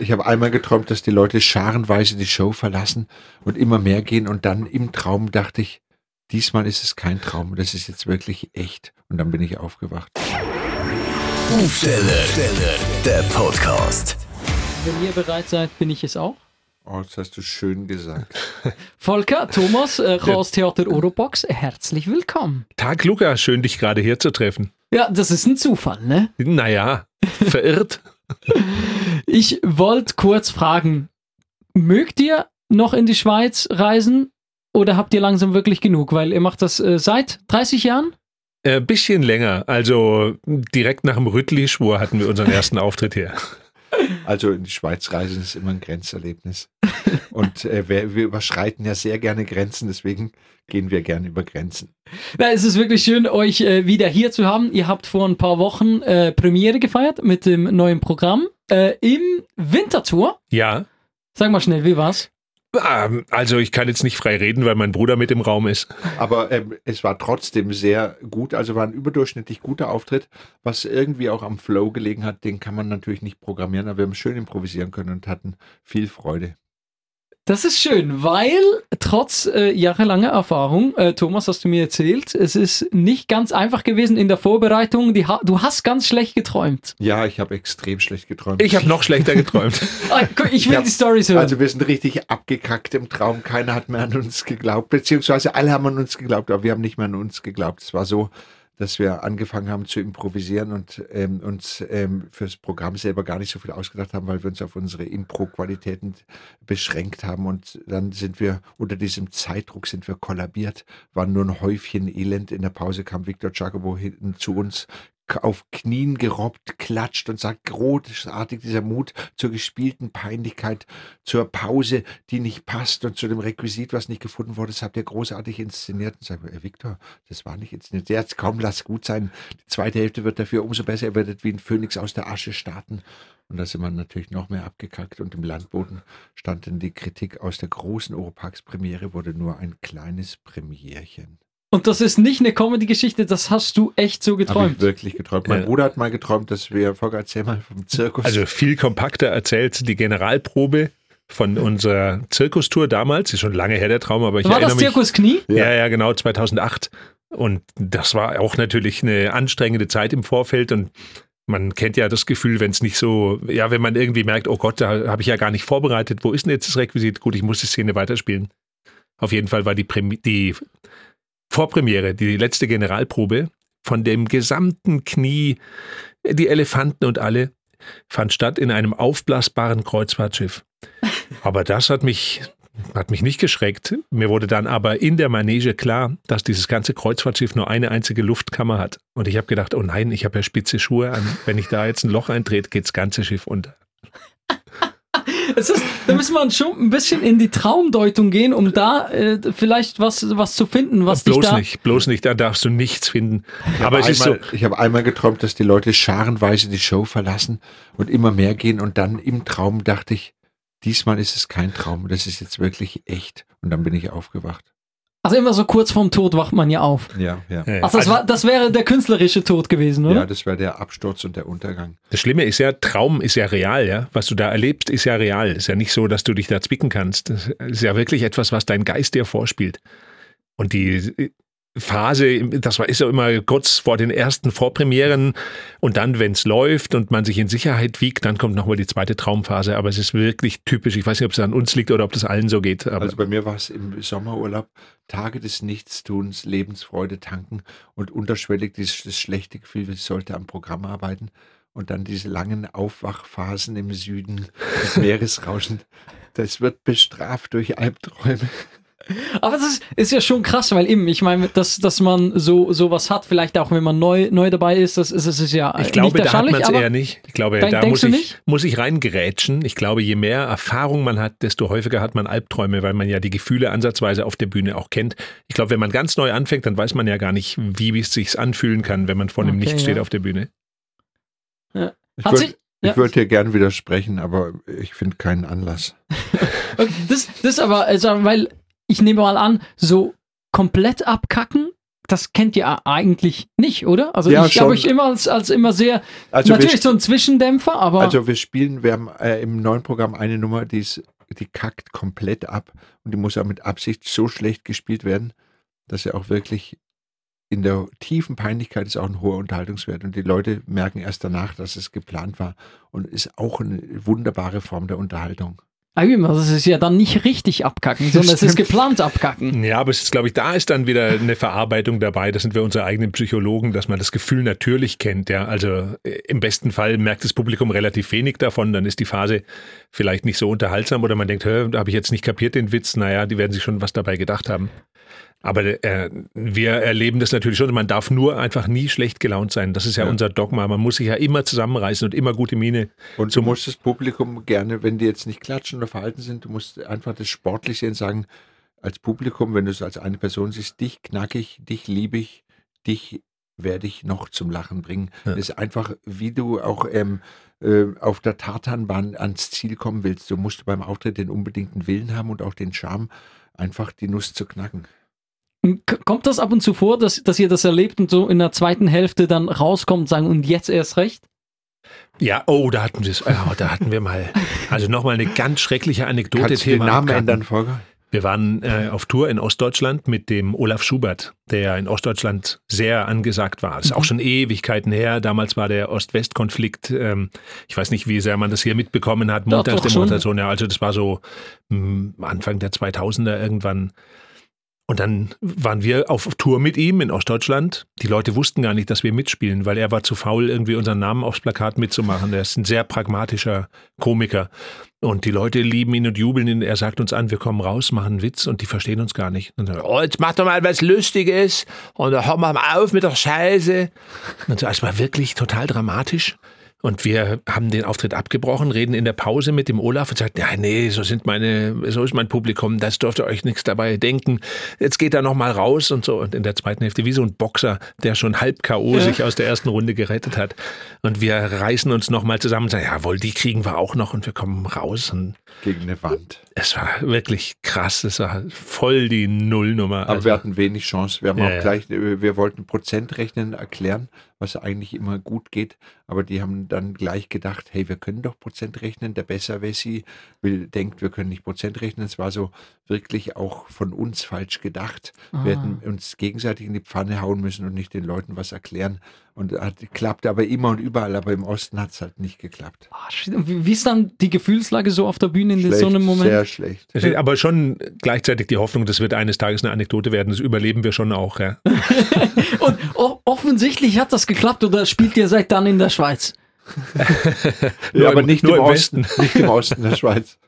Ich habe einmal geträumt, dass die Leute scharenweise die Show verlassen und immer mehr gehen und dann im Traum dachte ich, diesmal ist es kein Traum, das ist jetzt wirklich echt. Und dann bin ich aufgewacht. Aufsteller, der Podcast. Wenn ihr bereit seid, bin ich es auch. Oh, das hast du schön gesagt. Volker, Thomas, äh, Chaos Theater Orobox, herzlich willkommen. Tag, Luca, schön, dich gerade hier zu treffen. Ja, das ist ein Zufall, ne? Naja, verirrt. Ich wollte kurz fragen, mögt ihr noch in die Schweiz reisen oder habt ihr langsam wirklich genug? Weil ihr macht das äh, seit 30 Jahren? Äh, bisschen länger, also direkt nach dem Rüttli-Schwur hatten wir unseren ersten Auftritt hier. Also in die Schweiz reisen ist immer ein Grenzerlebnis. Und äh, wir, wir überschreiten ja sehr gerne Grenzen, deswegen gehen wir gerne über Grenzen. Na, es ist wirklich schön, euch äh, wieder hier zu haben. Ihr habt vor ein paar Wochen äh, Premiere gefeiert mit dem neuen Programm äh, im Wintertour. Ja, Sag mal schnell, wie war's? ähm, also ich kann jetzt nicht frei reden, weil mein Bruder mit im Raum ist. Aber ähm, es war trotzdem sehr gut, also war ein überdurchschnittlich guter Auftritt, was irgendwie auch am Flow gelegen hat. Den kann man natürlich nicht programmieren, aber wir haben schön improvisieren können und hatten viel Freude. Das ist schön, weil trotz äh, jahrelanger Erfahrung, äh, Thomas, hast du mir erzählt, es ist nicht ganz einfach gewesen in der Vorbereitung. Die ha du hast ganz schlecht geträumt. Ja, ich habe extrem schlecht geträumt. Ich habe noch schlechter geträumt. Ah, ich will Ja, die Stories hören. Also wir sind richtig abgekackt im Traum. Keiner hat mehr an uns geglaubt, beziehungsweise alle haben an uns geglaubt, aber wir haben nicht mehr an uns geglaubt. Es war so, dass wir angefangen haben zu improvisieren und ähm, uns ähm, fürs Programm selber gar nicht so viel ausgedacht haben, weil wir uns auf unsere Impro-Qualitäten beschränkt haben. Und dann sind wir unter diesem Zeitdruck sind wir kollabiert, waren nur ein Häufchen Elend. In der Pause kam Victor Jacobo hinten zu uns auf Knien gerobbt, klatscht und sagt großartig dieser Mut zur gespielten Peinlichkeit, zur Pause, die nicht passt und zu dem Requisit, was nicht gefunden wurde. Das habt ihr großartig inszeniert. Und sagt, äh, Victor, das war nicht inszeniert. Jetzt komm, lass gut sein. Die zweite Hälfte wird dafür umso besser. Ihr werdet wie ein Phönix aus der Asche starten. Und da sind wir natürlich noch mehr abgekackt. Und im Landboden stand dann die Kritik aus der großen Europax-Premiere, wurde nur ein kleines Premierchen. Und das ist nicht eine Comedy-Geschichte, das hast du echt so geträumt. ich wirklich geträumt. Mein Ja. Bruder hat mal geträumt, dass wir, Volker, erzähl mal vom Zirkus. Also viel kompakter erzählt die Generalprobe von unserer Zirkustour damals. Ist schon lange her der Traum, aber ich War erinnere das mich. Zirkus Knie? Ja, ja, genau, 2008. Und das war auch natürlich eine anstrengende Zeit im Vorfeld und man kennt ja das Gefühl, wenn es nicht so, ja, wenn man irgendwie merkt, oh Gott, da habe ich ja gar nicht vorbereitet, wo ist denn jetzt das Requisit? Gut, ich muss die Szene weiterspielen. Auf jeden Fall war die, Premi die Vorpremiere, die letzte Generalprobe von dem gesamten Knie, die Elefanten und alle, fand statt in einem aufblasbaren Kreuzfahrtschiff. Aber das hat mich, hat mich nicht geschreckt. Mir wurde dann aber in der Manege klar, dass dieses ganze Kreuzfahrtschiff nur eine einzige Luftkammer hat. Und ich habe gedacht, oh nein, ich habe ja spitze Schuhe an. Wenn ich da jetzt ein Loch eintrete, geht das ganze Schiff unter. Es ist, da müssen wir schon ein bisschen in die Traumdeutung gehen, um da äh, vielleicht was, was zu finden, was dich bloß da. nicht, bloß nicht, da darfst du nichts finden. Ich Aber es ist so, einmal, ich habe einmal geträumt, dass die Leute scharenweise die Show verlassen und immer mehr gehen. Und dann im Traum dachte ich, diesmal ist es kein Traum, das ist jetzt wirklich echt. Und dann bin ich aufgewacht. Also immer so kurz vorm Tod wacht man ja auf. Ja, ja. äh, Ach, das, also war, das wäre der künstlerische Tod gewesen, oder? Ja, das wäre der Absturz und der Untergang. Das Schlimme ist ja, Traum ist ja real, ja. Was du da erlebst, ist ja real. Ist ja nicht so, dass du dich da zwicken kannst. Das ist ja wirklich etwas, was dein Geist dir vorspielt. Und die Phase, das ist ja immer kurz vor den ersten Vorpremieren und dann, wenn es läuft und man sich in Sicherheit wiegt, dann kommt nochmal die zweite Traumphase. Aber es ist wirklich typisch. Ich weiß nicht, ob es an uns liegt oder ob das allen so geht. Also bei mir war es im Sommerurlaub Tage des Nichtstuns, Lebensfreude tanken und unterschwellig dieses das schlechte Gefühl, ich sollte am Programm arbeiten. Und dann diese langen Aufwachphasen im Süden mit Meeresrauschen. Das wird bestraft durch Albträume. Aber das ist, ist ja schon krass, weil eben, ich meine, dass, dass man so sowas hat, vielleicht auch wenn man neu, neu dabei ist, das ist, das ist ja Ich glaube, nicht da hat man es eher nicht. Ich glaube, Denk- da muss ich, muss ich reingerätschen. Ich glaube, je mehr Erfahrung man hat, desto häufiger hat man Albträume, weil man ja die Gefühle ansatzweise auf der Bühne auch kennt. Ich glaube, wenn man ganz neu anfängt, dann weiß man ja gar nicht, wie es sich anfühlen kann, wenn man vor dem Okay, Nichts steht ja. auf der Bühne. Ich Hat würde sich- ja. würd dir gern widersprechen, aber ich finde keinen Anlass. Okay, Das, das aber, also, weil ich nehme mal an, so komplett abkacken, das kennt ihr eigentlich nicht, oder? Also Ja, ich glaube ich immer als, als immer sehr, Also natürlich so ein Zwischendämpfer, aber Also wir spielen, wir haben äh, im neuen Programm eine Nummer, die, ist, die kackt komplett ab und die muss auch mit Absicht so schlecht gespielt werden, dass sie auch wirklich in der tiefen Peinlichkeit ist auch ein hoher Unterhaltungswert und die Leute merken erst danach, dass es geplant war und ist auch eine wunderbare Form der Unterhaltung. Ah, eben, also ist ja dann nicht richtig abkacken, sondern es ist geplant abkacken. Ja, aber es ist, glaube ich, da ist dann wieder eine Verarbeitung dabei. Das sind wir unsere eigenen Psychologen, dass man das Gefühl natürlich kennt. Ja, also äh, im besten Fall merkt das Publikum relativ wenig davon. Dann ist die Phase vielleicht nicht so unterhaltsam oder man denkt, da habe ich jetzt nicht kapiert den Witz. Naja, die werden sich schon was dabei gedacht haben. Aber äh, wir erleben das natürlich schon. Man darf nur einfach nie schlecht gelaunt sein. Das ist ja, Ja. unser Dogma. Man muss sich ja immer zusammenreißen und immer gute Miene. Und du musst das Publikum gerne, wenn die jetzt nicht klatschen oder verhalten sind, du musst einfach das sportlich sehen, sagen, als Publikum, wenn du es als eine Person siehst, dich knackig, dich liebe ich, dich werde ich noch zum Lachen bringen. Ja. Das ist einfach, wie du auch ähm, äh, auf der Tartanbahn ans Ziel kommen willst. Du musst beim Auftritt den unbedingten Willen haben und auch den Charme, einfach die Nuss zu knacken. Kommt das ab und zu vor, dass, dass ihr das erlebt und so in der zweiten Hälfte dann rauskommt und sagen, und jetzt erst recht? Ja, oh, da hatten wir es. Oh, da hatten wir mal. Also nochmal eine ganz schreckliche Anekdote. Kannst du den Namen ändern, Volker? Wir waren äh, auf Tour in Ostdeutschland mit dem Olaf Schubert, der in Ostdeutschland sehr angesagt war. Das ist auch schon Ewigkeiten her. Damals war der Ost-West-Konflikt, ähm, ich weiß nicht, wie sehr man das hier mitbekommen hat, Doch, doch Montagsdemonstration. Ja, also das war so mh, Anfang der 2000er irgendwann. Und dann waren wir auf Tour mit ihm in Ostdeutschland. Die Leute wussten gar nicht, dass wir mitspielen, weil er war zu faul, irgendwie unseren Namen aufs Plakat mitzumachen. Er ist ein sehr pragmatischer Komiker. Und die Leute lieben ihn und jubeln ihn. Er sagt uns an, wir kommen raus, machen einen Witz und die verstehen uns gar nicht. Und dann, oh, jetzt mach doch mal was Lustiges und dann hör mal auf mit der Scheiße. Und so, es war wirklich total dramatisch. Und wir haben den Auftritt abgebrochen, reden in der Pause mit dem Olaf und sagt, ja, nee, so sind meine, so ist mein Publikum, das dürft ihr euch nichts dabei denken. Jetzt geht er noch mal raus und so. Und in der zweiten Hälfte wie so ein Boxer, der schon halb K.O. sich aus der ersten Runde gerettet hat. Und wir reißen uns noch mal zusammen und sagen, jawohl, die kriegen wir auch noch und wir kommen raus. Und Gegen eine Wand. es war wirklich krass, es war voll die Nullnummer. Aber Also, wir hatten wenig Chance. Wir haben Ja, auch ja. gleich, äh, wir wollten Prozentrechnen erklären, was eigentlich immer gut geht. Aber die haben dann gleich gedacht, hey, wir können doch Prozent rechnen. Der Besserwessi will, denkt, wir können nicht Prozent rechnen. Es war so wirklich auch von uns falsch gedacht. Wir hätten uns gegenseitig in die Pfanne hauen müssen und nicht den Leuten was erklären. Und hat klappt aber immer und überall. Aber im Osten hat es halt nicht geklappt. Ah, wie ist dann die Gefühlslage so auf der Bühne in Schlecht, so einem Moment? Sehr schlecht. es ist aber schon gleichzeitig die Hoffnung, das wird eines Tages eine Anekdote werden. Das überleben wir schon auch. Ja. Und offensichtlich hat das geklappt oder spielt ihr seit dann in der Schweiz? Nur Ja, aber im- nicht nur im, im Osten. Nicht im Osten der Schweiz.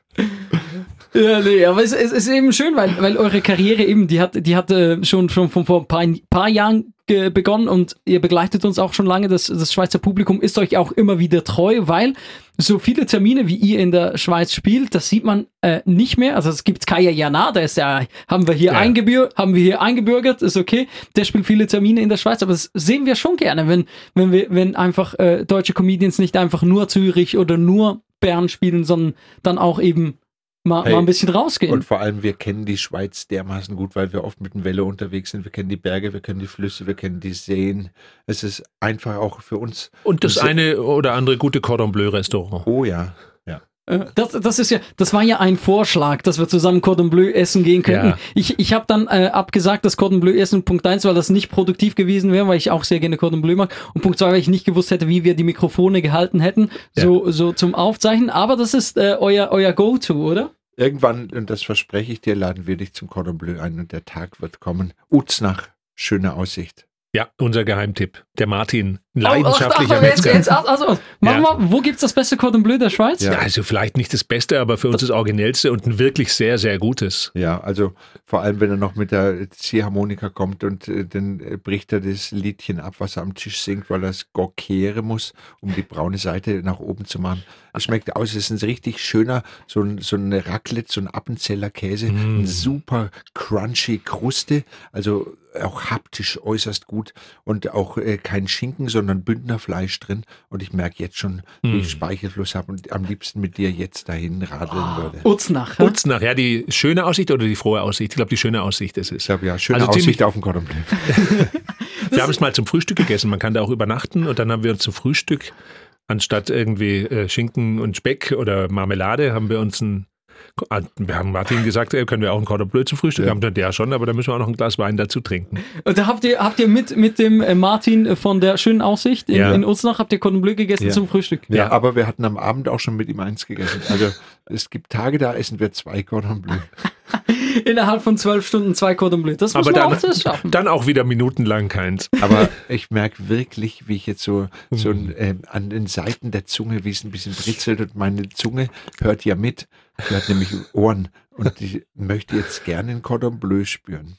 Ja, nee, aber es, es ist eben schön, weil, weil eure Karriere eben, die hat, die hat äh, schon, schon von vor ein paar, paar Jahren ge- begonnen und ihr begleitet uns auch schon lange. Das, das Schweizer Publikum ist euch auch immer wieder treu, weil so viele Termine, wie ihr in der Schweiz spielt, das sieht man äh, nicht mehr. Also es gibt Kaya Jana, der ist ja, haben wir hier Ja. eingebür haben wir hier eingebürgert, ist okay. Der spielt viele Termine in der Schweiz, aber das sehen wir schon gerne, wenn, wenn wir, wenn einfach äh, deutsche Comedians nicht einfach nur Zürich oder nur Bern spielen, sondern dann auch eben mal, Hey, mal ein bisschen rausgehen. Und vor allem, wir kennen die Schweiz dermaßen gut, weil wir oft mit dem Velo unterwegs sind. Wir kennen die Berge, wir kennen die Flüsse, wir kennen die Seen. Es ist einfach auch für uns. Und das Das- eine oder andere gute Cordon Bleu Restaurant. Oh ja. Ja. Das, das ist ja, das war ja ein Vorschlag, dass wir zusammen Cordon Bleu essen gehen könnten. Ja. Ich, ich habe dann äh, abgesagt, dass Cordon Bleu essen Punkt eins, weil das nicht produktiv gewesen wäre, weil ich auch sehr gerne Cordon Bleu mag. Und Punkt zwei, weil ich nicht gewusst hätte, wie wir die Mikrofone gehalten hätten, so, so zum Aufzeichnen. Aber das ist äh, euer, euer Go-To, oder? Irgendwann, und das verspreche ich dir, laden wir dich zum Cordon Bleu ein und der Tag wird kommen. Uznach, schöne Aussicht. Ja, unser Geheimtipp. Der Martin, ein Oh, ach, leidenschaftlicher ach, jetzt, Metzger. jetzt, also, mach Ja. mal, wo gibt's das beste Cordon Bleu der Schweiz? Ja. Ja, also vielleicht nicht das Beste, aber für uns das Originellste und ein wirklich sehr, sehr gutes. Ja, also vor allem, wenn er noch mit der Ziehharmonika kommt und äh, dann äh, bricht er das Liedchen ab, was er am Tisch singt, weil er es gorkieren muss, um die braune Seite nach oben zu machen. Es schmeckt aus, es ist ein richtig schöner, so ein, so eine Raclette, so ein Appenzeller Käse, Mm. ein super crunchy Kruste, also auch haptisch äußerst gut und auch äh, kein Schinken, sondern Bündnerfleisch drin. Und ich merke jetzt schon, wie ich Speichelfluss habe und am liebsten mit dir jetzt dahin radeln würde. Utznach. ja? Utznach, ja, die schöne Aussicht oder die frohe Aussicht? Ich glaube, die schöne Aussicht ist es. Ich glaube, ja, schöne Also Aussicht auf den Cordon Bleu. Wir haben es mal zum Frühstück gegessen. Man kann da auch übernachten und dann haben wir uns zum Frühstück anstatt irgendwie äh, Schinken und Speck oder Marmelade haben wir uns ein wir haben Martin gesagt, äh, können wir auch ein Cordon Bleu zum Frühstück Ja. haben. Dann, Ja, schon, aber da müssen wir auch noch ein Glas Wein dazu trinken. Und da habt ihr, habt ihr mit, mit dem äh, Martin äh, von der schönen Aussicht in, Ja. in Utznach, habt ihr Cordon Bleu gegessen Ja. zum Frühstück? Ja, Ja. aber wir hatten am Abend auch schon mit ihm eins gegessen. Also es gibt Tage, da essen wir zwei Cordon Bleu. Innerhalb von zwölf Stunden zwei Cordon Bleu. Das muss Aber man dann, auch schaffen. dann auch wieder minutenlang keins. Aber ich merke wirklich, wie ich jetzt so, so ähm, an den Seiten der Zunge, wie es ein bisschen britzelt und meine Zunge hört ja mit. Die hat nämlich Ohren und die möchte jetzt gerne ein Cordon Bleu spüren.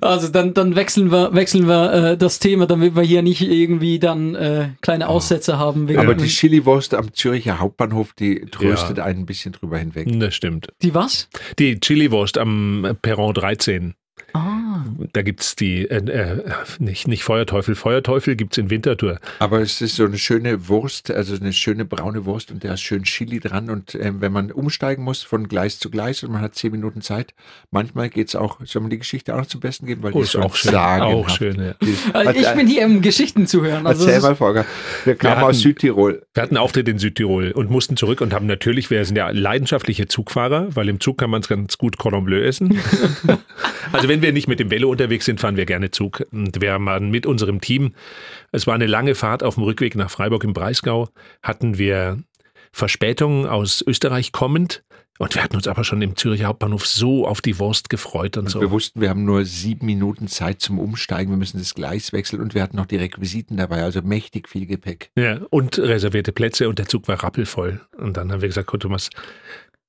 Also dann, dann wechseln wir, wechseln wir äh, das Thema, damit wir hier nicht irgendwie dann äh, kleine Aussätze haben. Wegen, Aber die Chiliwurst am Züricher Hauptbahnhof, die tröstet Ja. einen ein bisschen drüber hinweg. Das stimmt. die was? Die Chiliwurst am Perron 13. Ah. Da gibt es die, äh, äh, nicht, nicht Feuerteufel, Feuerteufel gibt es in Winterthur. Aber es ist so eine schöne Wurst, also eine schöne braune Wurst und da ist schön Chili dran. Und ähm, wenn man umsteigen muss von Gleis zu Gleis und man hat zehn Minuten Zeit, manchmal geht es auch, soll man die Geschichte auch noch zum Besten geben, weil die Oh, ist ist auch schön. Auch schön, ja. Die- Also ich bin hier im Geschichten zuhören. Also Erzähl mal, ist- Volker. Wir kamen hatten- aus Südtirol. Wir hatten einen Auftritt in Südtirol und mussten zurück und haben natürlich, wir sind ja leidenschaftliche Zugfahrer, weil im Zug kann man es ganz gut Cordon Bleu essen. also wenn wir nicht mit dem Velo unterwegs sind, fahren wir gerne Zug. Und wir haben mit unserem Team, es war eine lange Fahrt auf dem Rückweg nach Freiburg im Breisgau, hatten wir Verspätungen aus Österreich kommend. Und wir hatten uns aber schon im Züricher Hauptbahnhof so auf die Wurst gefreut und so. Wir wussten, wir haben nur sieben Minuten Zeit zum Umsteigen. Wir müssen das Gleis wechseln und wir hatten noch die Requisiten dabei, also mächtig viel Gepäck. Ja, und reservierte Plätze und der Zug war rappelvoll. Und dann haben wir gesagt, gut, Thomas,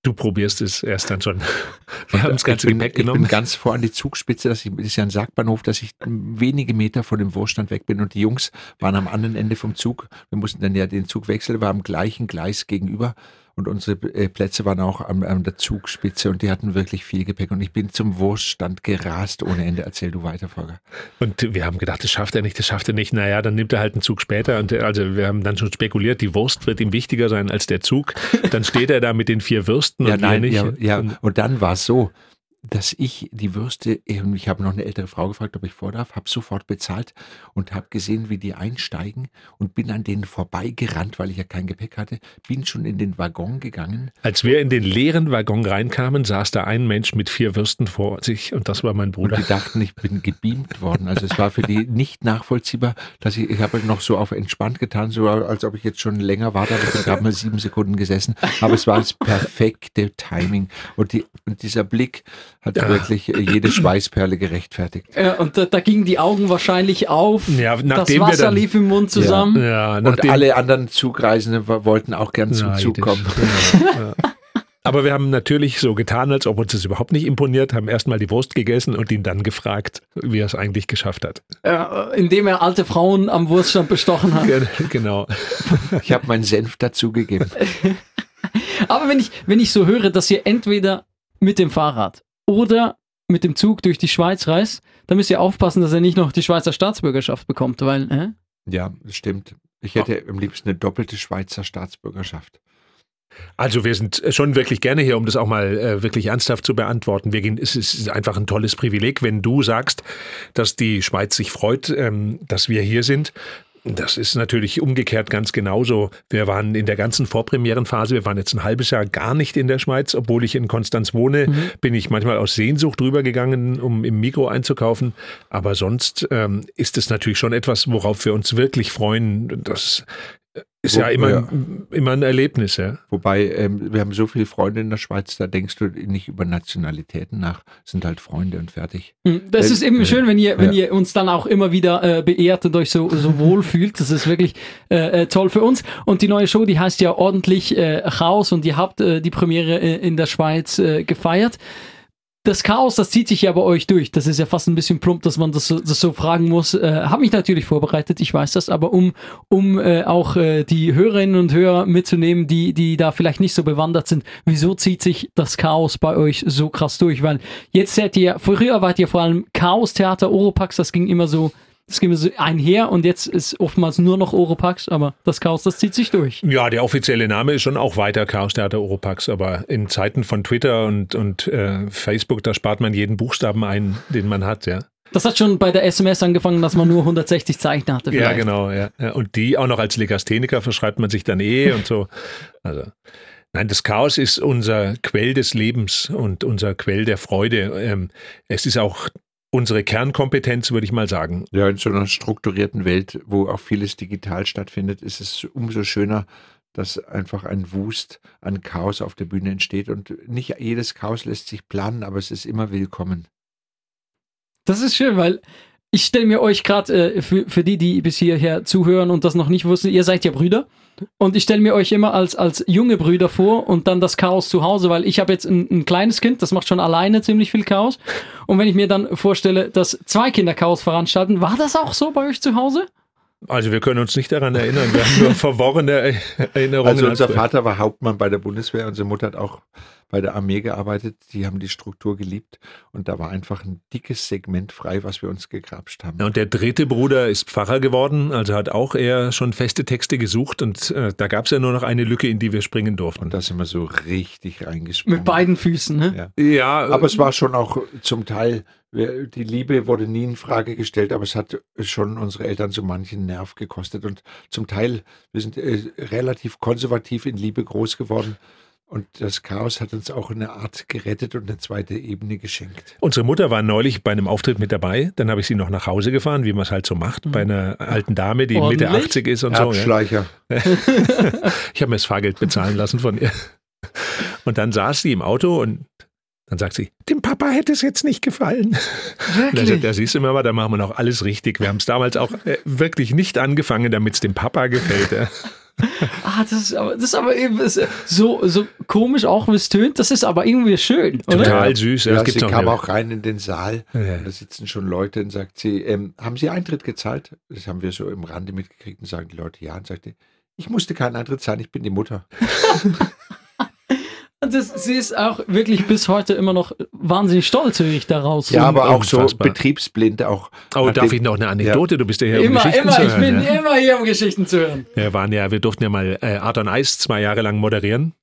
du probierst es erst dann schon. Wir haben das ganze ich bin, Gepäck ich bin genommen. ganz vor an die Zugspitze, das ist ja ein Sargbahnhof, dass ich wenige Meter von dem Wurststand weg bin und die Jungs waren am anderen Ende vom Zug. Wir mussten dann ja den Zug wechseln, war am gleichen Gleis gegenüber und unsere äh, Plätze waren auch an, an der Zugspitze und die hatten wirklich viel Gepäck und ich bin zum Wurststand gerast ohne Ende. Erzähl du weiter, Volker. Und wir haben gedacht, das schafft er nicht, das schafft er nicht. Naja, dann nimmt er halt einen Zug später. Und also wir haben dann schon spekuliert, die Wurst wird ihm wichtiger sein als der Zug. Dann steht er da mit den vier Würsten Ja, und nein, nicht. ja, ja. Und Und dann war es so, dass ich die Würste, und ich habe noch eine ältere Frau gefragt, ob ich vor darf, habe sofort bezahlt und habe gesehen, wie die einsteigen und bin an denen vorbeigerannt, weil ich ja kein Gepäck hatte, bin schon in den Waggon gegangen. als wir in den leeren Waggon reinkamen, saß da ein Mensch mit vier Würsten vor sich und das war mein Und Bruder. die dachten, ich bin gebeamt worden. Also es war für die nicht nachvollziehbar, dass ich, ich habe noch so auf entspannt getan, so als ob ich jetzt schon länger warte, aber ich bin gerade mal sieben Sekunden gesessen. Aber es war das perfekte Timing. Und, die, und dieser Blick hat wirklich jede Schweißperle gerechtfertigt. Ja, und da, da gingen die Augen wahrscheinlich auf. Ja, das nachdem wir Wasser dann- lief im Mund zusammen. Ja, Und alle anderen Zugreisenden wollten auch gern zum Neidisch. Zug kommen. Ja, ja. Aber wir haben natürlich so getan, als ob uns das überhaupt nicht imponiert, haben erstmal die Wurst gegessen und ihn dann gefragt, wie er es eigentlich geschafft hat. Äh, indem er alte Frauen am Wurststand bestochen hat. Ge- Genau. Ich habe meinen Senf dazugegeben. Aber wenn ich, wenn ich so höre, dass ihr entweder mit dem Fahrrad oder mit dem Zug durch die Schweiz reist, dann müsst ihr aufpassen, dass er nicht noch die Schweizer Staatsbürgerschaft bekommt, weil, äh? Ja, das stimmt. Ich hätte am liebsten eine doppelte Schweizer Staatsbürgerschaft. Also wir sind schon wirklich gerne hier, um das auch mal äh, wirklich ernsthaft zu beantworten. Wir gehen, es ist einfach ein tolles Privileg, wenn du sagst, dass die Schweiz sich freut, ähm, dass wir hier sind. Das ist natürlich umgekehrt ganz genauso. Wir waren in der ganzen Vorpremierenphase, wir waren jetzt ein halbes Jahr gar nicht in der Schweiz, obwohl ich in Konstanz wohne, bin ich manchmal aus Sehnsucht rübergegangen, um im Mikro einzukaufen. Aber sonst ähm, ist es natürlich schon etwas, worauf wir uns wirklich freuen. Das ist Wo- ja immer, ja. immer ein Erlebnis, ja. Wobei, ähm, wir haben so viele Freunde in der Schweiz, da denkst du nicht über Nationalitäten nach, sind halt Freunde und fertig. Hm, Das Äh, ist eben äh, schön, wenn ihr, wenn ja. ihr uns dann auch immer wieder äh, beehrt und euch so, so wohl fühlt. Das ist wirklich äh, äh, toll für uns. Und die neue Show, die heißt ja ordentlich äh, Chaos und ihr habt äh, die Premiere äh, in der Schweiz äh, gefeiert. Das Chaos, das zieht sich ja bei euch durch. Das ist ja fast ein bisschen plump, dass man das so, das so fragen muss. Äh, Habe mich natürlich vorbereitet, ich weiß das, aber um, um äh, auch äh, die Hörerinnen und Hörer mitzunehmen, die, die da vielleicht nicht so bewandert sind, wieso zieht sich das Chaos bei euch so krass durch? Weil jetzt seid ihr, früher wart ihr vor allem Chaos-Theater, Oropax, das ging immer so das ging so einher und jetzt ist oftmals nur noch Oropax, aber das Chaos, das zieht sich durch. Ja, der offizielle Name ist schon auch weiter Chaos Theater Oropax, aber in Zeiten von Twitter und, und äh, Facebook, da spart man jeden Buchstaben ein, den man hat, ja. Das hat schon bei der SMS angefangen, dass man nur 160 Zeichen hatte. Ja, Vielleicht. genau, ja. ja. Und die auch noch als Legastheniker verschreibt man sich dann eh und so. Also. Nein, das Chaos ist unser Quell des Lebens und unser Quell der Freude. Ähm, es ist auch unsere Kernkompetenz, würde ich mal sagen. Ja, in so einer strukturierten Welt, wo auch vieles digital stattfindet, ist es umso schöner, dass einfach ein Wust an Chaos auf der Bühne entsteht. Und nicht jedes Chaos lässt sich planen, aber es ist immer willkommen. Das ist schön, weil ich stelle mir euch gerade, äh, für, für die, die bis hierher zuhören und das noch nicht wussten, ihr seid ja Brüder. Und ich stelle mir euch immer als, als junge Brüder vor und dann das Chaos zu Hause, weil ich habe jetzt ein, ein kleines Kind, das macht schon alleine ziemlich viel Chaos. Und wenn ich mir dann vorstelle, dass zwei Kinder Chaos veranstalten, war das auch so bei euch zu Hause? Also wir können uns nicht daran erinnern, wir haben nur verworrene Erinnerungen. Also unser Vater war Hauptmann bei der Bundeswehr, unsere Mutter hat auch bei der Armee gearbeitet, die haben die Struktur geliebt und da war einfach ein dickes Segment frei, was wir uns gegrapscht haben. Ja, und der dritte Bruder ist Pfarrer geworden, also hat auch eher schon feste Texte gesucht und äh, da gab es ja nur noch eine Lücke, in die wir springen durften. Und da sind wir so richtig reingesprungen. Mit beiden Füßen, ne? Ja. Ja, Aber es war schon auch zum Teil, wir- die Liebe wurde nie in Frage gestellt, aber es hat schon unsere Eltern so manchen Nerv gekostet. Und zum Teil, wir sind äh, relativ konservativ in Liebe groß geworden. Und das Chaos hat uns auch eine Art gerettet und eine zweite Ebene geschenkt. Unsere Mutter war neulich bei einem Auftritt mit dabei. Dann habe ich sie noch nach Hause gefahren, wie man es halt so macht, bei einer alten Dame, die Mitte Ordentlich? 80 ist und so. Ja. Erbschleicher. Ich habe mir das Fahrgeld bezahlen lassen von ihr. Und dann saß sie im Auto und dann sagt sie, dem Papa hätte es jetzt nicht gefallen. Und er sagt, Wirklich? da siehst du Mama, da machen wir noch alles richtig. Wir haben es damals auch äh, wirklich nicht angefangen, damit es dem Papa gefällt. Ah, das ist aber, das ist aber eben so, so komisch auch, wie es tönt. Das ist aber irgendwie schön, oder? Total süß. Ja, sie auch kam auch rein in den Saal. Ja. Da sitzen schon Leute und sagt sie, ähm, haben Sie Eintritt gezahlt? Das haben wir so im Rande mitgekriegt und sagen die Leute ja. Und sagte, ich musste keinen Eintritt zahlen, ich bin die Mutter. Und Das, sie ist auch wirklich bis heute immer noch wahnsinnig stolz, höre ich daraus. Ja, aber auch so betriebsblind auch. Oh, darf ich noch eine Anekdote? Du bist ja hier, um immer, Geschichten immer, zu ich hören. bin ja. immer hier, um Geschichten zu hören. Wir waren ja, wir durften ja mal äh, Art on Ice zwei Jahre lang moderieren.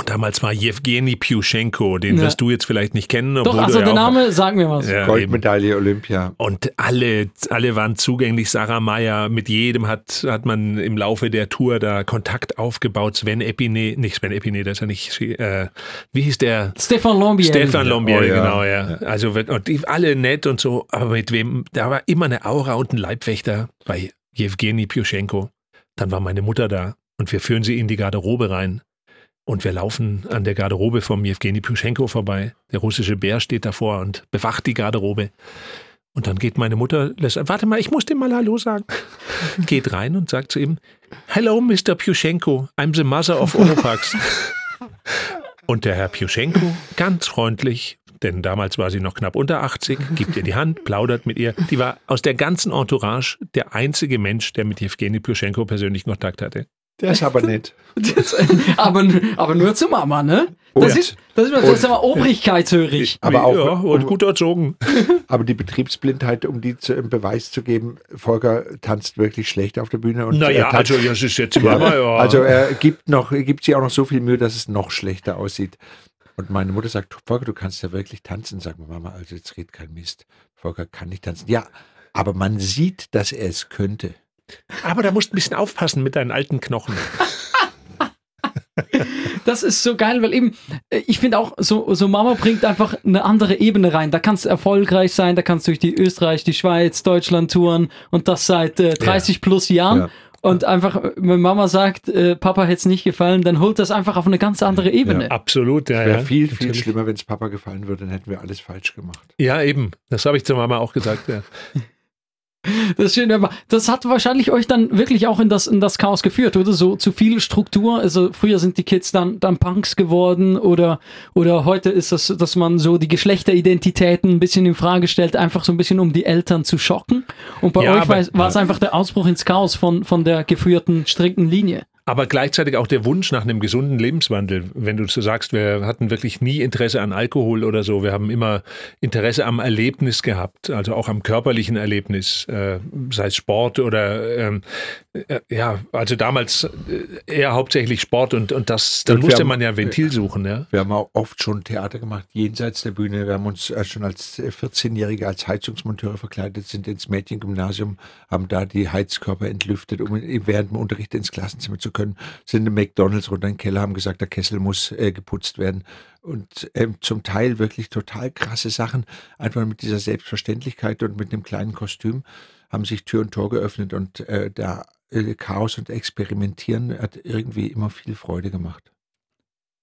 Und damals war Jewgeni Piuschenko, den Ja. wirst du jetzt vielleicht nicht kennen. Doch, obwohl also du ja der auch- Name, sag mir was. Ja, eben. Goldmedaille Olympia. Und alle, alle waren zugänglich. Sarah Meyer, mit jedem hat, hat man im Laufe der Tour da Kontakt aufgebaut. Sven Epine, nicht Sven Epine, das ist ja nicht, äh, wie hieß der? Stefan Lombier. Stefan Lombier, Oh, ja. genau, ja. Also, und die alle nett und so, aber mit wem, da war immer eine Aura und ein Leibwächter bei Jewgeni Piuschenko. Dann war meine Mutter da und wir führen sie in die Garderobe rein. Und wir laufen an der Garderobe vom Jewgeni Piuschenko vorbei. Der russische Bär steht davor und bewacht die Garderobe. Und dann geht meine Mutter, lässt, warte mal, ich muss dem mal Hallo sagen. Geht rein und sagt zu ihm, Hello, Mr. Piuschenko, I'm the mother of Oropax. Und der Herr Piuschenko, ganz freundlich, denn damals war sie noch knapp unter 80, gibt ihr die Hand, plaudert mit ihr. Die war aus der ganzen Entourage der einzige Mensch, der mit Jewgeni Piuschenko persönlich Kontakt hatte. Der ist aber nett. Das, aber, aber nur zu Mama, ne? Und- Das ist, das ist, das ist aber obrigkeitshörig. Aber auch- ja, und um- gut erzogen. Aber die Betriebsblindheit, um die zu, im Beweis zu geben, Volker tanzt wirklich schlecht auf der Bühne. Und Naja, er tanzt, also das ist jetzt immer, ja. also er gibt noch, er gibt sich auch noch so viel Mühe, dass es noch schlechter aussieht. Und meine Mutter sagt, Volker, du kannst ja wirklich tanzen. Sag mal, Mama, also jetzt red kein Mist. Volker kann nicht tanzen. Ja, aber man sieht, dass er es könnte. Aber da musst du ein bisschen aufpassen mit deinen alten Knochen. Das ist so geil, weil eben, äh, ich finde auch, so, so Mama bringt einfach eine andere Ebene rein. Da kannst du erfolgreich sein, da kannst du durch die Österreich, die Schweiz, Deutschland touren und das seit äh, 30 plus Jahren. Ja. Und einfach, wenn Mama sagt, äh, Papa hätte es nicht gefallen, dann holt das einfach auf eine ganz andere Ebene. Absolut, ja. Wäre ja, viel, viel natürlich. schlimmer, wenn es Papa gefallen würde, dann hätten wir alles falsch gemacht. Ja, eben. Das habe ich zur Mama auch gesagt. Ja. Das ist schön, aber das hat wahrscheinlich euch dann wirklich auch in das, in das Chaos geführt, oder? So zu viel Struktur. Also früher sind die Kids dann, dann Punks geworden oder, oder heute ist das, dass man so die Geschlechteridentitäten ein bisschen in Frage stellt, einfach so ein bisschen um die Eltern zu schocken. Und bei Ja, euch war es einfach der Ausbruch ins Chaos von, von der geführten, strikten Linie. Aber gleichzeitig auch der Wunsch nach einem gesunden Lebenswandel. Wenn du so sagst, wir hatten wirklich nie Interesse an Alkohol oder so. Wir haben immer Interesse am Erlebnis gehabt, also auch am körperlichen Erlebnis, äh, sei es Sport oder ähm, äh, ja, also damals äh, eher hauptsächlich Sport und, und das, dann Und musste haben- man ja Ventil suchen, ja. Wir haben auch oft schon Theater gemacht, jenseits der Bühne. Wir haben uns äh, schon als äh, 14-Jährige als Heizungsmonteure verkleidet, sind ins Mädchengymnasium, haben da die Heizkörper entlüftet, um während dem Unterricht ins Klassenzimmer zu können, sind in McDonalds runter in den Keller, haben gesagt, der Kessel muss äh, geputzt werden. Und ähm, zum Teil wirklich total krasse Sachen, einfach mit dieser Selbstverständlichkeit und mit einem kleinen Kostüm haben sich Tür und Tor geöffnet und äh, da äh, Chaos und Experimentieren hat irgendwie immer viel Freude gemacht.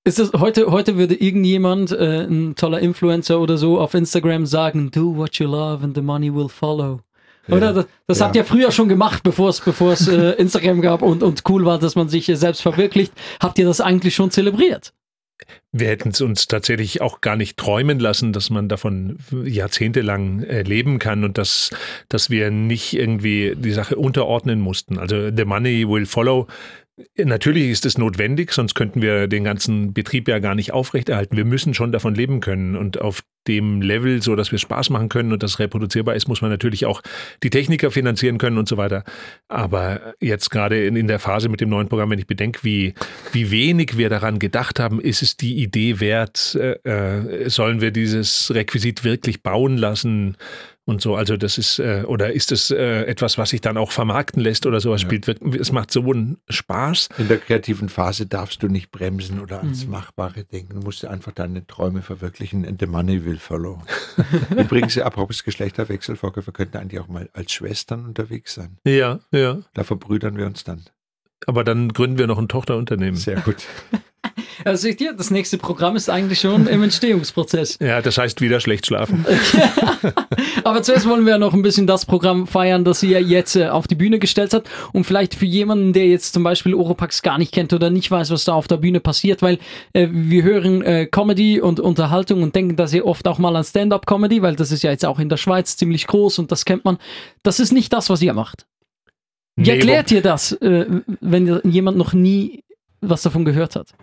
Ist das, heute, heute würde irgendjemand, äh, ein toller Influencer oder so, auf Instagram sagen, do what you love and the money will follow. Oder? Das, das Ja. habt ihr früher schon gemacht, bevor es bevor es äh, Instagram gab und, und cool war, dass man sich äh, selbst verwirklicht. Habt ihr das eigentlich schon zelebriert? Wir hätten es uns tatsächlich auch gar nicht träumen lassen, dass man davon jahrzehntelang äh, leben kann und dass, dass wir nicht irgendwie die Sache unterordnen mussten. Also the money will follow. Natürlich ist es notwendig, sonst könnten wir den ganzen Betrieb ja gar nicht aufrechterhalten. Wir müssen schon davon leben können und auf dem Level, so dass wir Spaß machen können und das reproduzierbar ist, muss man natürlich auch die Techniker finanzieren können und so weiter. Aber jetzt gerade in, in der Phase mit dem neuen Programm, wenn ich bedenke, wie, wie wenig wir daran gedacht haben, ist es die Idee wert, äh, äh, sollen wir dieses Requisit wirklich bauen lassen? Und so, also das ist, äh, oder ist es äh, etwas, was sich dann auch vermarkten lässt oder sowas spielt? wirklich- Es macht so einen Spaß. In der kreativen Phase darfst du nicht bremsen oder ans Machbare denken. Du musst einfach deine Träume verwirklichen and the money will follow. Übrigens, apropos Geschlechterwechsel, Volker, wir könnten eigentlich auch mal als Schwestern unterwegs sein. Ja, ja. Da verbrüdern wir uns dann. Aber dann gründen wir noch ein Tochterunternehmen. Sehr gut. Also seht ihr, das nächste Programm ist eigentlich schon im Entstehungsprozess. Ja, das heißt wieder schlecht schlafen. Aber zuerst wollen wir noch ein bisschen das Programm feiern, das ihr jetzt äh, auf die Bühne gestellt habt. Und vielleicht für jemanden, der jetzt zum Beispiel Oropax gar nicht kennt oder nicht weiß, was da auf der Bühne passiert, weil äh, wir hören äh, Comedy und Unterhaltung und denken da sehr oft auch mal an Stand-up-Comedy, weil das ist ja jetzt auch in der Schweiz ziemlich groß und das kennt man. Das ist nicht das, was ihr macht. Wie erklärt ihr das, äh, wenn jemand noch nie was davon gehört hat?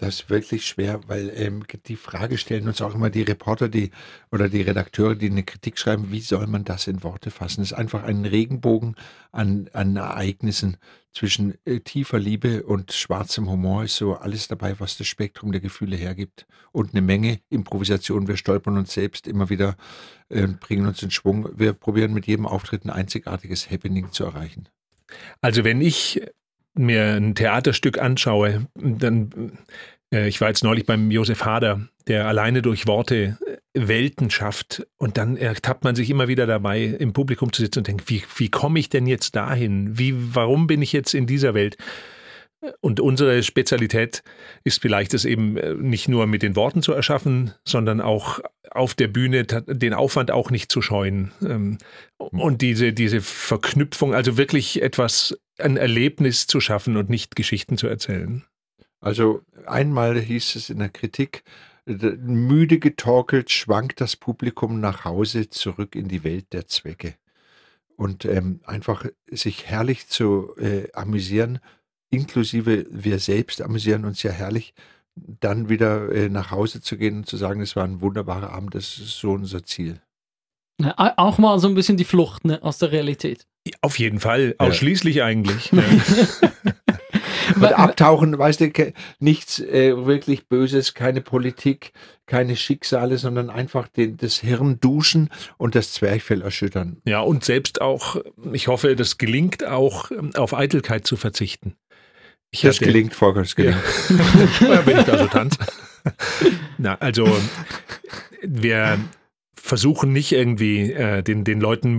Das ist wirklich schwer, weil ähm, die Frage stellen uns auch immer die Reporter, die oder die Redakteure, die eine Kritik schreiben, wie soll man das in Worte fassen? Es ist einfach ein Regenbogen an, an Ereignissen zwischen äh, tiefer Liebe und schwarzem Humor ist so alles dabei, was das Spektrum der Gefühle hergibt. Und eine Menge Improvisation. Wir stolpern uns selbst immer wieder äh, bringen uns in Schwung. Wir probieren mit jedem Auftritt ein einzigartiges Happening zu erreichen. Also wenn ich mir ein Theaterstück anschaue, dann, äh, ich war jetzt neulich beim Josef Hader, der alleine durch Worte äh, Welten schafft und dann ertappt man sich immer wieder dabei, im Publikum zu sitzen und denkt, wie, wie komme ich denn jetzt dahin? Wie, warum bin ich jetzt in dieser Welt? Und unsere Spezialität ist vielleicht es eben äh, nicht nur mit den Worten zu erschaffen, sondern auch auf der Bühne den Aufwand auch nicht zu scheuen. Ähm, Und diese, diese Verknüpfung, also wirklich etwas, ein Erlebnis zu schaffen und nicht Geschichten zu erzählen. Also einmal hieß es in der Kritik, müde getorkelt schwankt das Publikum nach Hause zurück in die Welt der Zwecke. Und ähm, einfach sich herrlich zu äh, amüsieren, inklusive wir selbst amüsieren uns ja herrlich, dann wieder äh, nach Hause zu gehen und zu sagen, es war ein wunderbarer Abend, das ist so unser Ziel. Ja, au- auch mal so ein bisschen die Flucht ne, aus der Realität. Auf jeden Fall, ausschließlich eigentlich. Ja. Und abtauchen, weißt du, nichts äh, wirklich Böses, keine Politik, keine Schicksale, sondern einfach den, das Hirn duschen und das Zwerchfell erschüttern. ja, und selbst auch, ich hoffe, das gelingt auch, ähm, auf Eitelkeit zu verzichten. Ich Das hatte- gelingt, Volker, das gelingt. Ja, wenn ich da so tanze. Na, also wir versuchen nicht irgendwie äh, den, den Leuten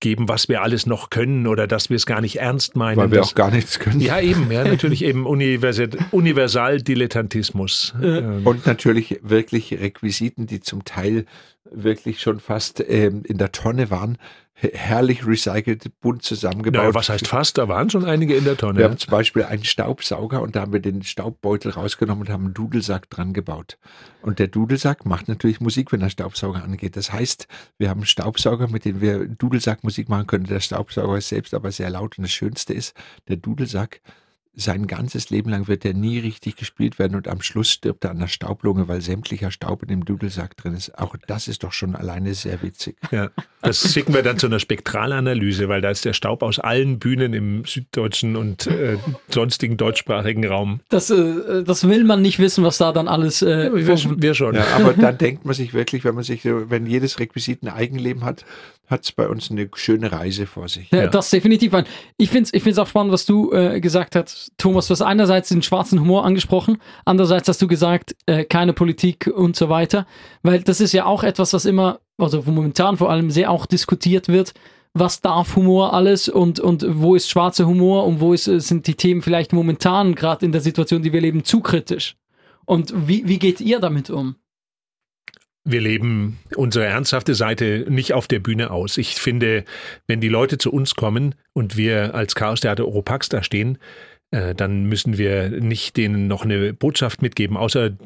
mitzugeben, was wir alles noch können oder dass wir es gar nicht ernst meinen. Weil wir Das- auch gar nichts können. ja, eben, ja, natürlich eben universal, Universal-Dilettantismus. Und natürlich wirklich Requisiten, die zum Teil wirklich schon fast ähm, in der Tonne waren, herrlich recycelt, bunt zusammengebaut. Na, was heißt fast? Da waren schon einige in der Tonne. Wir haben zum Beispiel einen Staubsauger und da haben wir den Staubbeutel rausgenommen und haben einen Dudelsack dran gebaut. Und der Dudelsack macht natürlich Musik, wenn der Staubsauger angeht. Das heißt, wir haben einen Staubsauger, mit dem wir Dudelsackmusik machen können. Der Staubsauger ist selbst aber sehr laut und das Schönste ist, der Dudelsack, sein ganzes Leben lang wird er nie richtig gespielt werden und am Schluss stirbt er an der Staublunge, weil sämtlicher Staub in dem Dudelsack drin ist. Auch das ist doch schon alleine sehr witzig. Ja, das schicken wir dann zu einer Spektralanalyse, weil da ist der Staub aus allen Bühnen im süddeutschen und äh, sonstigen deutschsprachigen Raum. Das, äh, das will man nicht wissen, was da dann alles. Äh, Wir, wir schon. Ja, aber dann denkt man sich wirklich, wenn man sich wenn jedes Requisit ein Eigenleben hat, hat es bei uns eine schöne Reise vor sich. Ja, Ja. Das definitiv. Ein. Ich finde es ich find's auch spannend, was du äh, gesagt hast, Thomas. Du hast einerseits den schwarzen Humor angesprochen, andererseits hast du gesagt, äh, keine Politik und so weiter. Weil das ist ja auch etwas, was immer, also wo momentan vor allem sehr auch diskutiert wird. Was darf Humor alles und, und wo ist schwarzer Humor und wo ist, äh, sind die Themen vielleicht momentan, gerade in der Situation, die wir leben, zu kritisch? Und wie, wie geht ihr damit um? Wir leben unsere ernsthafte Seite nicht auf der Bühne aus. Ich finde, wenn die Leute zu uns kommen und wir als Chaos Theater Oropax da stehen, äh, dann müssen wir nicht denen noch eine Botschaft mitgeben, außer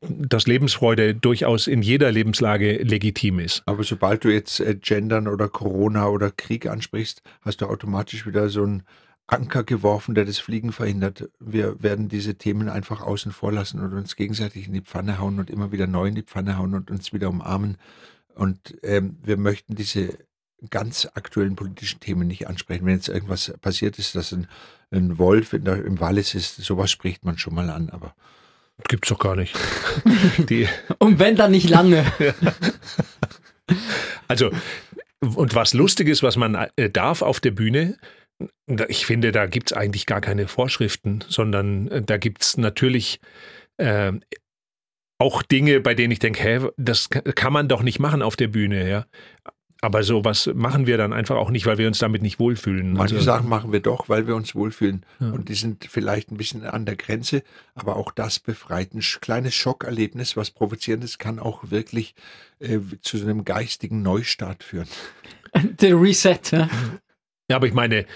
dass Lebensfreude durchaus in jeder Lebenslage legitim ist. Aber sobald du jetzt äh, Gendern oder Corona oder Krieg ansprichst, hast du automatisch wieder so einen Anker geworfen, der das Fliegen verhindert. Wir werden diese Themen einfach außen vor lassen und uns gegenseitig in die Pfanne hauen und immer wieder neu in die Pfanne hauen und uns wieder umarmen. Und ähm, wir möchten diese ganz aktuellen politischen Themen nicht ansprechen. Wenn jetzt irgendwas passiert ist, dass ein, ein Wolf in der, im Wallis ist, sowas spricht man schon mal an. Aber Gibt's doch gar nicht. Die, Und wenn dann nicht lange. Also, und was lustig ist, was man äh, darf auf der Bühne, ich finde, da gibt es eigentlich gar keine Vorschriften, sondern äh, da gibt es natürlich äh, auch Dinge, bei denen ich denke, hä, das ka- kann man doch nicht machen auf der Bühne, ja. Aber sowas machen wir dann einfach auch nicht, weil wir uns damit nicht wohlfühlen. Manche Also, Sachen machen wir doch, weil wir uns wohlfühlen. Ja. Und die sind vielleicht ein bisschen an der Grenze, aber auch das befreit. Ein kleines Schockerlebnis, was provozierendes, kann auch wirklich äh, zu so einem geistigen Neustart führen. Der Reset. Ja? Ja, aber ich meine,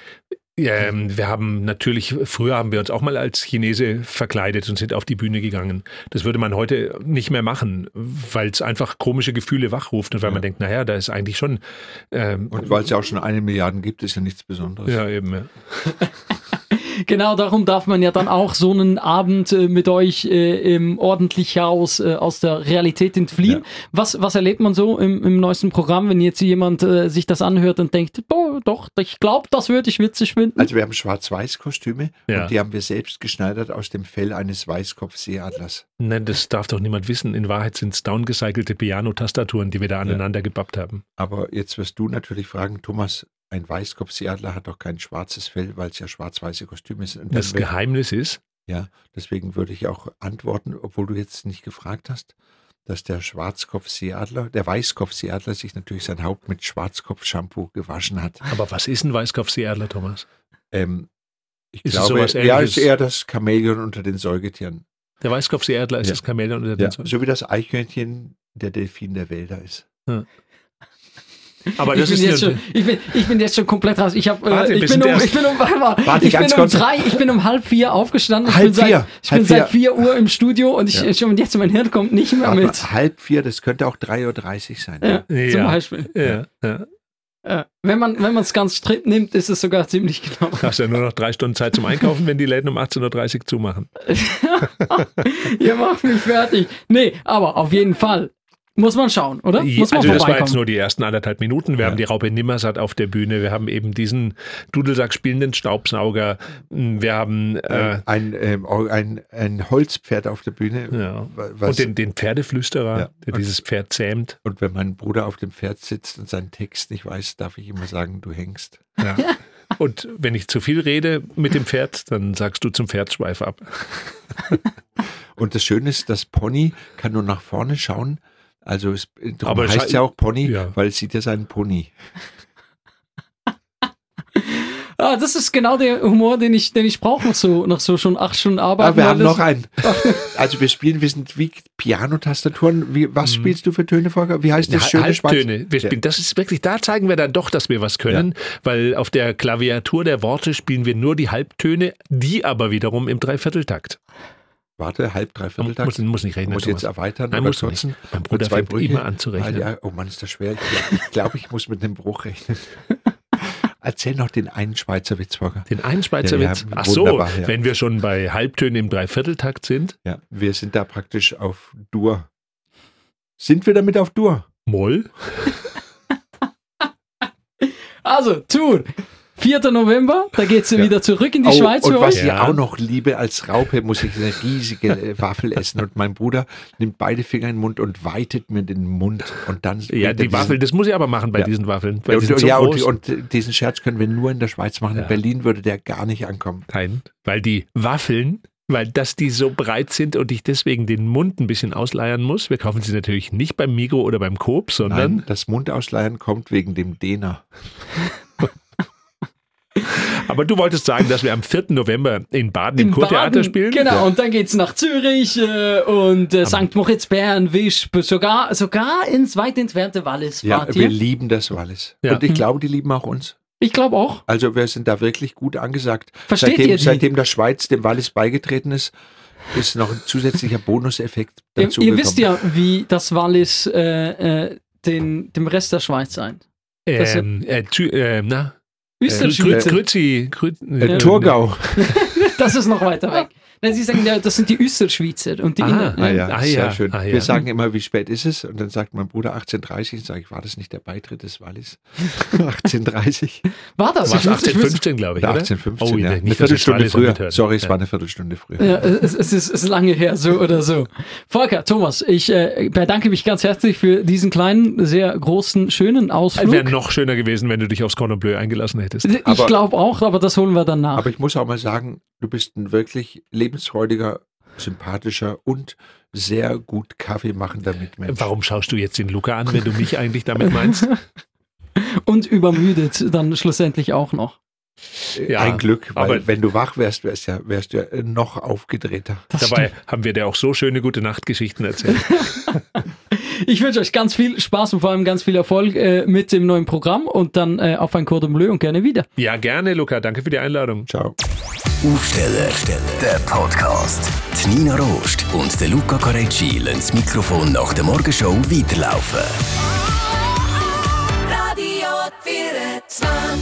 ähm, wir haben natürlich, früher haben wir uns auch mal als Chinese verkleidet und sind auf die Bühne gegangen. Das würde man heute nicht mehr machen, weil es einfach komische Gefühle wachruft und weil man denkt, naja, da ist eigentlich schon. Ähm, Und weil es ja auch schon eine Milliarde gibt, ist ja nichts Besonderes. ja, eben. Ja. Genau darum darf man ja dann auch so einen Abend äh, mit euch äh, im ordentlich Chaos äh, aus der Realität entfliehen. Ja. Was, was erlebt man so im, im neuesten Programm, wenn jetzt jemand äh, sich das anhört und denkt, boah, doch, ich glaube, das würde ich witzig finden? Also wir haben Schwarz-Weiß-Kostüme Ja. und die haben wir selbst geschneidert aus dem Fell eines Weißkopfseeadlers. Nein, das darf doch niemand wissen. In Wahrheit sind es downgecycelte Piano-Tastaturen, die wir da aneinander gepappt haben. Aber jetzt wirst du natürlich fragen, Thomas, ein Weißkopfseeadler hat doch kein schwarzes Fell, weil es ja schwarz-weiße Kostüme sind. Das wär- Geheimnis ist, Ja, deswegen würde ich auch antworten, obwohl du jetzt nicht gefragt hast, dass der Schwarzkopfseeadler, der Weißkopfseeadler sich natürlich sein Haupt mit Schwarzkopf-Shampoo gewaschen hat. aber was ist ein Weißkopfseeadler, Thomas? Ähm, ich Ist es glaube, sowas ja, ist eher das Chamäleon unter den Säugetieren. Der Weißkopfseeadler ist Ja. das Chamäleon oder Ja, den so wie das Eichhörnchen der Delfin der Wälder ist. Aber ich, das bin ist jetzt schon, ich, bin, ich bin jetzt schon komplett raus. Ich, hab, Warte, äh, ich, bin um, ich bin um, warte ich bin um kurz. drei, ich bin um halb vier aufgestanden. Ich Halb bin seit, vier, ich halb bin seit vier. vier Uhr im Studio und ich Ja. schon jetzt mein Hirn kommt nicht mehr Aber mit. halb vier, das könnte auch 3.30 Uhr sein. Ja, Zum Ja. Beispiel. ja, ja. Man wenn man es ganz strikt nimmt, ist es sogar ziemlich genau. Du hast ja nur noch drei Stunden Zeit zum Einkaufen, wenn die Läden um 18.30 Uhr zumachen. Ihr macht mich fertig. Nee, aber auf jeden Fall. Muss man schauen, oder? Muss man also das war jetzt nur die ersten anderthalb Minuten. Wir Ja. haben die Raupe Nimmersatt auf der Bühne. Wir haben eben diesen Dudelsack spielenden Staubsauger. Wir haben äh, Äh, ein, ähm, ein, ein Holzpferd auf der Bühne. ja. und den, den Pferdeflüsterer, Ja. der Und- dieses Pferd zähmt. und wenn mein Bruder auf dem Pferd sitzt und seinen Text nicht weiß, darf ich immer sagen, du hängst. Ja. Und wenn ich zu viel rede mit dem Pferd, dann sagst du zum Pferd schweif ab. Und das Schöne ist, das Pony kann nur nach vorne schauen. Also es darum Aber es heißt hat- ja auch Pony, Ja. weil es sieht ja seinen Pony. Ah, Ah, das ist genau der Humor, den ich, den ich brauche, noch so, noch so schon acht Stunden Arbeit. Aber wir haben noch einen. Also wir spielen, wir sind wie Pianotastaturen. Wie, was spielst du für Töne, Volker? Wie heißt das Ja, schöne? Halbtöne. Wir spielen, das ist wirklich, da zeigen wir dann doch, dass wir was können, weil auf der Klaviatur der Worte spielen wir nur die Halbtöne, die aber wiederum im Dreivierteltakt. Warte, halb, dreiviertel Tag. Muss, muss nicht rechnen. muss jetzt erweitern Nein, muss kürzen. nicht. Mein Bruder zwei fängt Brüche. immer an zu rechnen. Ah, ja. Oh Mann, ist das schwer. Ich glaube, ich, glaub, ich muss mit dem Bruch rechnen. Erzähl noch den einen Schweizer Witz, Volker. Den einen Schweizer Ja, ja, Witz. Ach so, ja. wenn wir schon bei Halbtönen im Dreivierteltakt sind. Ja, wir sind da praktisch auf Dur. Sind wir damit auf Dur? Moll. Also, Tour. 4. November, da geht's Ja. wieder zurück in die Oh, Schweiz und für was euch. ich Ja. auch noch liebe als Raupe, muss ich eine riesige Waffel essen. Und mein Bruder nimmt beide Finger in den Mund und weitet mir den Mund. Und dann Ja, er die diesen- Waffeln, das muss ich aber machen bei Ja. diesen Waffeln. Weil Ja, die sind und, so ja und, und diesen Scherz können wir nur in der Schweiz machen. Ja. In Berlin würde der gar nicht ankommen. Nein, weil die Waffeln, weil dass die so breit sind und ich deswegen den Mund ein bisschen ausleiern muss. Wir kaufen sie natürlich nicht beim Migro oder beim Coop, sondern Nein, das Mundausleihen kommt wegen dem Dehner. Aber du wolltest sagen, dass wir am 4. November in Baden im In Kurtheater Baden, spielen? Genau, Ja. und dann geht's nach Zürich äh, und äh, St. Moritz, Bern, Wisp, sogar, sogar ins weit entfernte Wallis Ja, wir ihr. lieben das Wallis. Ja. Und ich glaube, die lieben auch uns. Ich glaube auch. Also wir sind da wirklich gut angesagt. Versteht seitdem, ihr die? Seitdem der Schweiz dem Wallis beigetreten ist, ist noch ein zusätzlicher Bonuseffekt Ihr, dazu ihr wisst ja, wie das Wallis äh, äh, den, dem Rest der Schweiz sein. Ähm, äh, äh, na, Grüzi, Grüzi, Äh, Thurgau. das ist noch weiter weg. Nein, Sie sagen, ja, das sind die Österschweizer und die Ah, Inner. Ah ja, Ah, sehr ja, schön. ah, ja. Wir sagen immer, wie spät ist es? Und dann sagt mein Bruder 18.30 Sage ich, war das nicht der Beitritt des Wallis? 18.30 War das? War Ich wusste- ich wusste- 1815, glaube ich, Oder oder? 18.15, Oh, ja. nicht, Eine Viertelstunde früher. Sorry, es Ja. war eine Viertelstunde früher. Ja, es, es, ist, es ist lange her, so oder so. Volker, Thomas, ich äh, bedanke mich ganz herzlich für diesen kleinen, sehr großen, schönen Ausflug. Wäre noch schöner gewesen, wenn du dich aufs Cordon Bleu eingelassen hättest. ich glaube auch, aber das holen wir dann nach. Aber ich muss auch mal sagen, du bist ein wirklich lebensfreudiger, sympathischer und sehr gut Kaffeemachender Mitmensch. Warum schaust du jetzt den Luca an, wenn du mich eigentlich damit meinst? Und übermüdet dann schlussendlich auch noch. Äh, ja, Ein Glück, weil aber wenn du wach wärst, wärst, ja, wärst du ja noch aufgedrehter. Dabei stimmt. haben wir dir auch so schöne gute Nachtgeschichten erzählt. ich wünsche euch ganz viel Spaß und vor allem ganz viel Erfolg äh, mit dem neuen Programm und dann äh, auf ein Cordon Bleu und gerne wieder. Ja, gerne, Luca. Danke für die Einladung. Ciao. Aufsteller, der Podcast. Die Nina Rost und der Luca Carecci lassen das Mikrofon nach der Morgenshow weiterlaufen. Radio 24.